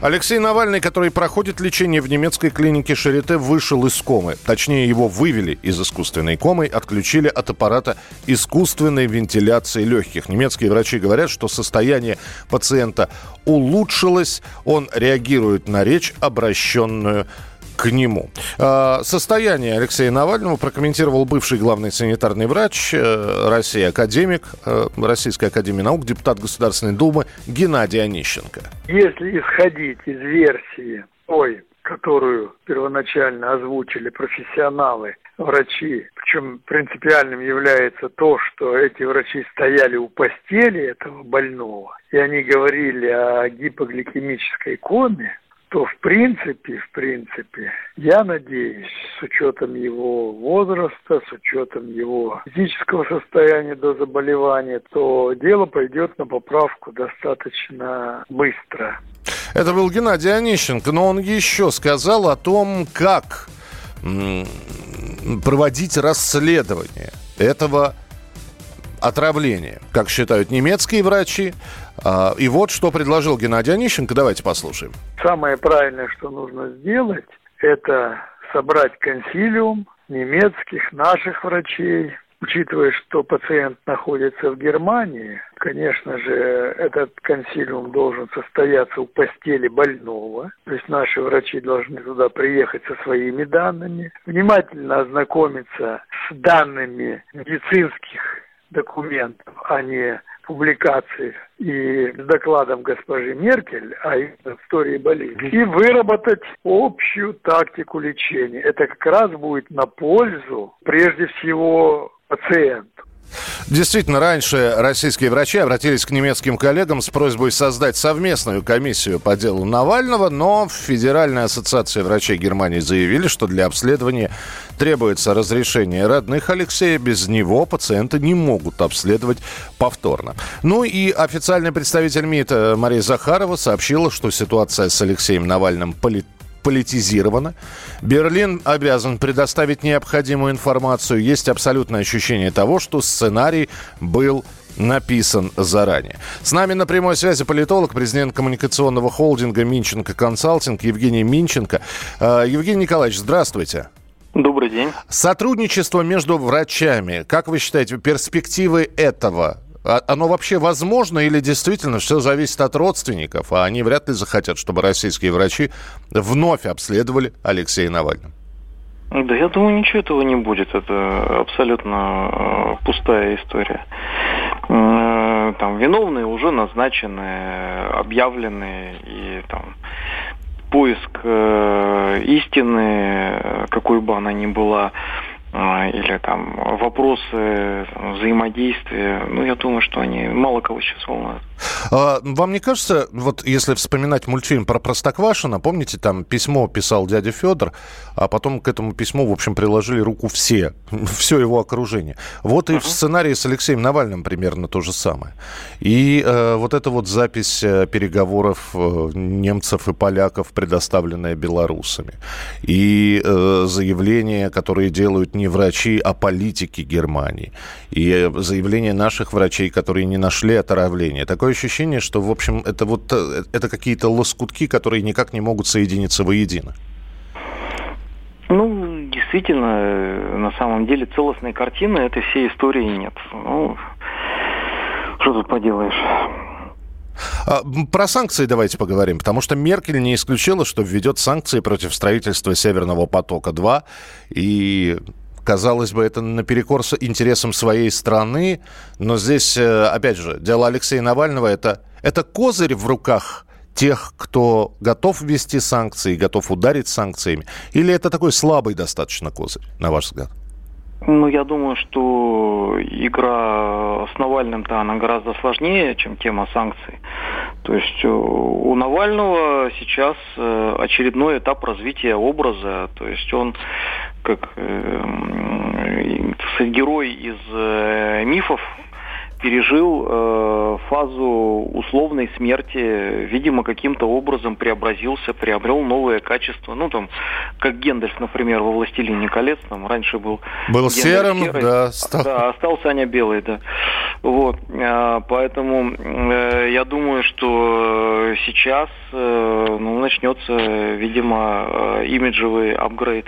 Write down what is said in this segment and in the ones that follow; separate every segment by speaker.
Speaker 1: Алексей Навальный, который проходит лечение в немецкой клинике Шарите, вышел из комы. Точнее, его вывели из искусственной комы, отключили от аппарата искусственной вентиляции легких. Немецкие врачи говорят, что состояние пациента улучшилось, он реагирует на речь, обращенную к нему. А, Состояние Алексея Навального прокомментировал бывший главный санитарный врач э, России, академик э, Российской Академии Наук, депутат Государственной Думы Геннадий Онищенко.
Speaker 2: Если исходить из версии той, которую первоначально озвучили профессионалы, врачи, причем принципиальным является то, что эти врачи стояли у постели этого больного, и они говорили о гипогликемической коме, то в принципе, в принципе, я надеюсь, с учетом его возраста, с учетом его физического состояния до заболевания, то дело пойдет на поправку достаточно быстро.
Speaker 1: Это был Геннадий Онищенко, но он еще сказал о том, как проводить расследование этого отравления, как считают немецкие врачи. А, И вот что предложил Геннадий Онищенко. Давайте послушаем.
Speaker 2: Самое правильное, что нужно сделать, это собрать консилиум немецких, наших врачей, учитывая, что пациент находится в Германии, конечно же, этот консилиум должен состояться у постели больного. То есть наши врачи должны туда приехать со своими данными, внимательно ознакомиться с данными медицинских документов, а не публикаций и с докладом госпожи Меркель о истории болезни и выработать общую тактику лечения. Это как раз будет на пользу прежде всего пациенту.
Speaker 1: Действительно, раньше российские врачи обратились к немецким коллегам с просьбой создать совместную комиссию по делу Навального, но Федеральная ассоциация врачей Германии заявили, что для обследования требуется разрешение родных Алексея. Без него пациенты не могут обследовать повторно. Ну и официальный представитель МИД э, Мария Захарова сообщила, что ситуация с Алексеем Навальным полит политизировано. Берлин обязан предоставить необходимую информацию. Есть абсолютное ощущение того, что сценарий был написан заранее. С нами на прямой связи политолог, президент коммуникационного холдинга Минченко Консалтинг Евгений Минченко. Э, Евгений Николаевич, здравствуйте.
Speaker 3: Добрый день.
Speaker 1: Сотрудничество между врачами, как вы считаете, перспективы этого оно вообще возможно или действительно все зависит от родственников, а они вряд ли захотят, чтобы российские врачи вновь обследовали Алексея Навального?
Speaker 3: Да я думаю, ничего этого не будет. Это абсолютно э, пустая история. Э, Там виновные уже назначены, объявлены, и там поиск э, истины, какой бы она ни была, или там вопросы взаимодействия, ну, я думаю, что они мало кого сейчас волнуют.
Speaker 1: А, Вам не кажется, вот если вспоминать мультфильм про Простоквашино, помните, там письмо писал дядя Федор, а потом к этому письму, в общем, приложили руку все, все его окружение. Вот и в сценарии с Алексеем Навальным примерно то же самое. И э, вот эта вот запись э, переговоров э, немцев и поляков, предоставленная белорусами. И э, заявления, которые делают не врачи, а политики Германии. И э, заявления наших врачей, которые не нашли отравления. Такое ощущение, что, в общем, это вот э, это какие-то лоскутки, которые никак не могут соединиться воедино.
Speaker 3: Ну, действительно, э, на самом деле целостной картины этой всей истории нет. Ну, что тут поделаешь?
Speaker 1: А, Про санкции давайте поговорим, потому что Меркель не исключила, что введет санкции против строительства Северного потока-2. И, казалось бы, это наперекор интересам своей страны. Но здесь, э, опять же, дело Алексея Навального это, это козырь в руках тех, кто готов ввести санкции, готов ударить санкциями? Или это такой слабый достаточно козырь, на ваш взгляд?
Speaker 3: Ну, я думаю, что игра с Навальным-то она гораздо сложнее, чем тема санкций. То есть э, у Навального сейчас э, очередной этап развития образа. То есть он как э, сказать, герой из э, мифов, пережил э, фазу условной смерти, видимо, каким-то образом преобразился, приобрел новое качество. Ну, там, как Гендальф, например, во «Властелине колец», там раньше был...
Speaker 1: Был серым,
Speaker 3: серый,
Speaker 1: да.
Speaker 3: Стал... Да, остался Аня белый, да. Вот, э, поэтому э, я думаю, что сейчас э, ну, начнется, видимо, э, имиджевый апгрейд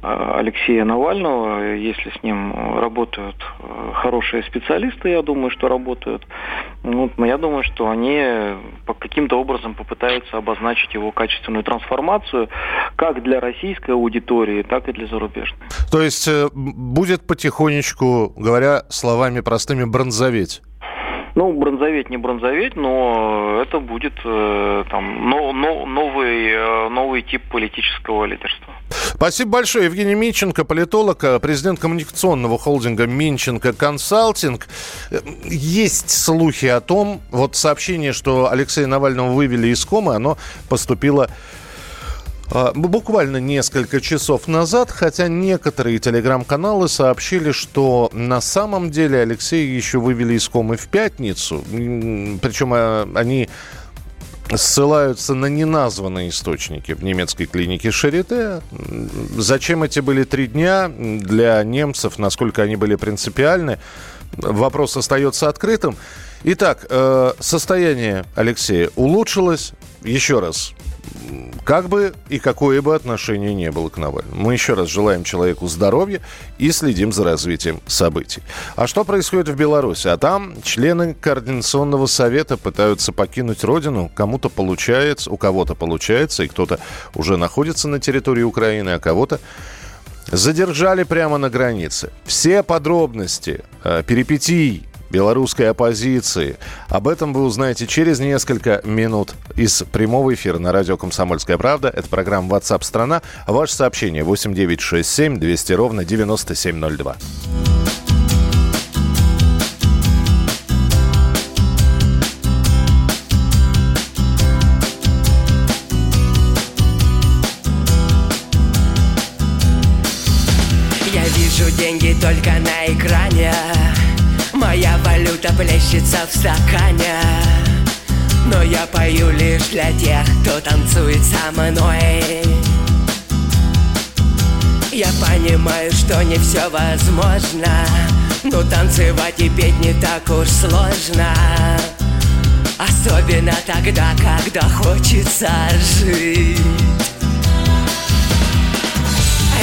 Speaker 3: Алексея Навального, если с ним работают э, хорошие специалисты, я думаю, что работают, ну, я думаю, что они по каким-то образом попытаются обозначить его качественную трансформацию как для российской аудитории, так и для зарубежной.
Speaker 1: То есть э, будет потихонечку, говоря словами простыми, бронзоветь?
Speaker 3: Ну, бронзоветь, не бронзоветь, но это будет э, там но, но, новый, э, новый тип политического лидерства.
Speaker 1: Спасибо большое. Евгений Минченко, политолог, э, президент коммуникационного холдинга Минченко Консалтинг. Э, есть слухи о том, вот сообщение, что Алексея Навального вывели из комы, оно поступило а, буквально несколько часов назад, хотя некоторые телеграм-каналы сообщили, что на самом деле Алексея еще вывели из комы в пятницу. Причем они ссылаются на неназванные источники в немецкой клинике Шарите. Зачем эти были три дня для немцев, насколько они были принципиальны, вопрос остается открытым. Итак, э, состояние Алексея улучшилось. Еще раз, как бы и какое бы отношение не было к Навальному. Мы еще раз желаем человеку здоровья и следим за развитием событий. А что происходит в Беларуси? А там члены Координационного совета пытаются покинуть родину. Кому-то получается, у кого-то получается, и кто-то уже находится на территории Украины, а кого-то задержали прямо на границе. Все подробности э, перипетий белорусской оппозиции. Об этом вы узнаете через несколько минут из прямого эфира на радио «Комсомольская правда». Это программа WhatsApp страна Ваше сообщение 8967 200 ровно 9702.
Speaker 4: Я вижу деньги только на экране Моя валюта плещется в стакане. Но я пою лишь для тех, кто танцует со мной. Я понимаю, что не все возможно Но танцевать и петь не так уж сложно. Особенно тогда, когда хочется жить.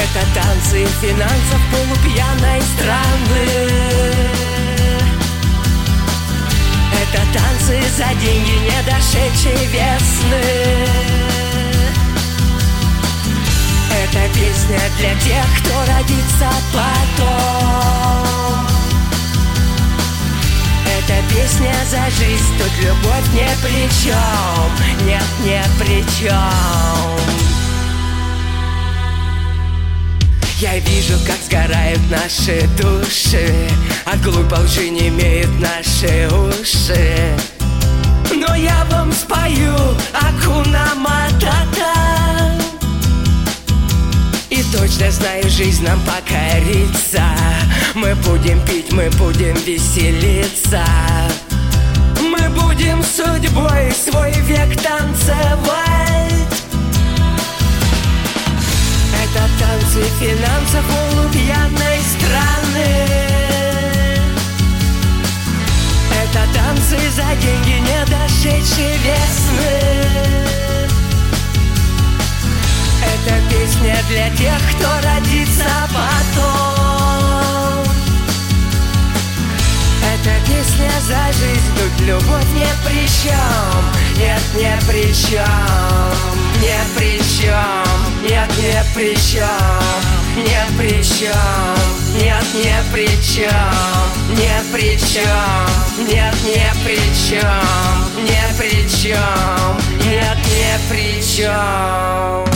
Speaker 4: Это танцы финансов полупьяной страны это танцы за деньги не дошедшей весны. Это песня для тех, кто родится потом. Это песня за жизнь, тут любовь не при чем Нет, не при чем я вижу, как сгорают наши души От глупой лжи не имеют наши жизнь нам покорится. Мы будем пить, мы будем веселиться. Мы будем судьбой свой век песня для тех, кто родится потом Это песня за жизнь, тут любовь не при чем Нет, не при чем, не при чем нет, не при чем, нет при чем, нет, не при чем, не при чем, нет, не при чем, не при чем, нет, не при чем.